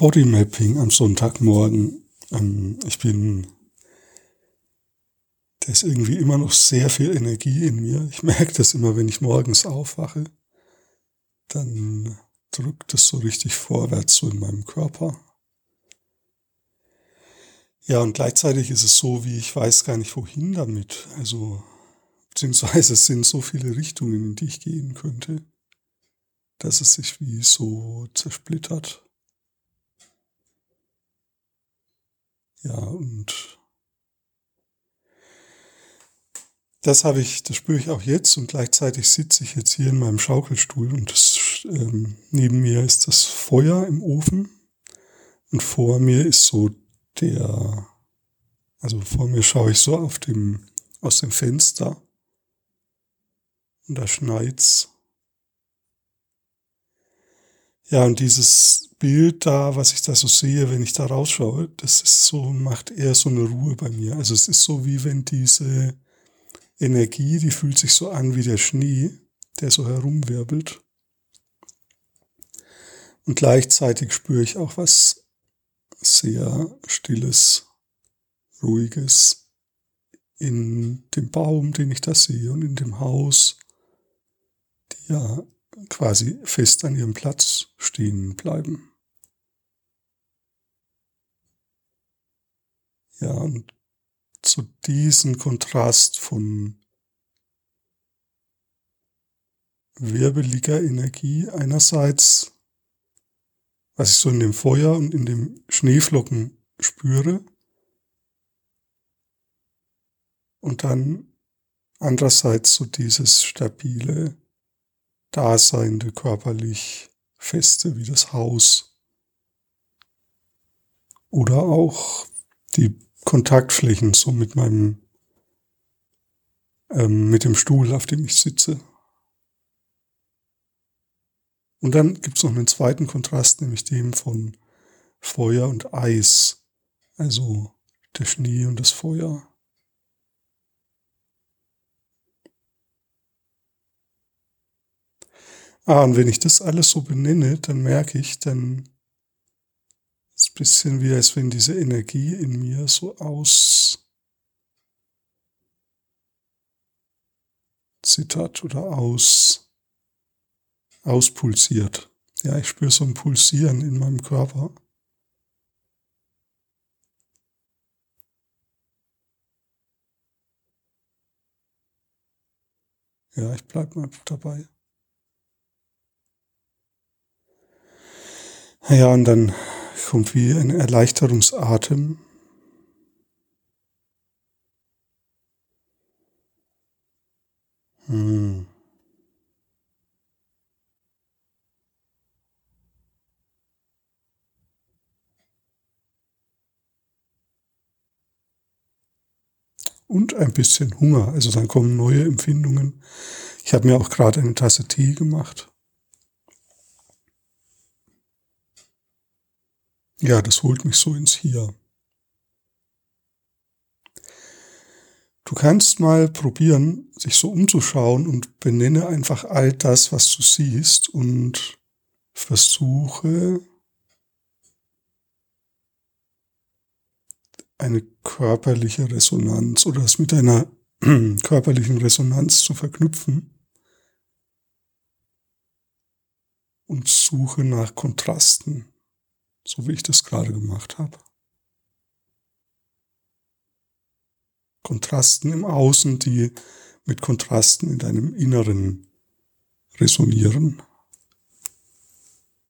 Bodymapping am Sonntagmorgen. Ähm, ich bin, da ist irgendwie immer noch sehr viel Energie in mir. Ich merke das immer, wenn ich morgens aufwache. Dann drückt es so richtig vorwärts so in meinem Körper. Ja, und gleichzeitig ist es so, wie ich weiß gar nicht wohin damit. Also, beziehungsweise es sind so viele Richtungen, in die ich gehen könnte, dass es sich wie so zersplittert. Ja, und das habe ich, das spüre ich auch jetzt und gleichzeitig sitze ich jetzt hier in meinem Schaukelstuhl und das, ähm, neben mir ist das Feuer im Ofen und vor mir ist so der, also vor mir schaue ich so auf dem, aus dem Fenster und da schneit's. Ja, und dieses Bild da, was ich da so sehe, wenn ich da rausschaue, das ist so, macht eher so eine Ruhe bei mir. Also es ist so wie wenn diese Energie, die fühlt sich so an wie der Schnee, der so herumwirbelt. Und gleichzeitig spüre ich auch was sehr Stilles, Ruhiges in dem Baum, den ich da sehe und in dem Haus, die ja quasi fest an ihrem Platz stehen bleiben. Ja, und zu diesem Kontrast von wirbeliger Energie einerseits was ich so in dem Feuer und in dem Schneeflocken spüre. Und dann andererseits so dieses stabile, daseinende, körperlich feste wie das Haus. Oder auch die Kontaktflächen so mit meinem, ähm, mit dem Stuhl, auf dem ich sitze. Und dann gibt es noch einen zweiten Kontrast, nämlich dem von Feuer und Eis. Also der Schnee und das Feuer. Ah, und wenn ich das alles so benenne, dann merke ich, dann ist es ein bisschen wie, als wenn diese Energie in mir so aus zittert oder aus auspulsiert. Ja, ich spüre so ein Pulsieren in meinem Körper. Ja, ich bleibe mal dabei. Ja, und dann kommt wie ein Erleichterungsatem. Hm. und ein bisschen Hunger. Also dann kommen neue Empfindungen. Ich habe mir auch gerade eine Tasse Tee gemacht. Ja, das holt mich so ins Hier. Du kannst mal probieren, sich so umzuschauen und benenne einfach all das, was du siehst und versuche eine körperliche Resonanz oder es mit einer körperlichen Resonanz zu verknüpfen und suche nach Kontrasten, so wie ich das gerade gemacht habe. Kontrasten im Außen, die mit Kontrasten in deinem Inneren resonieren.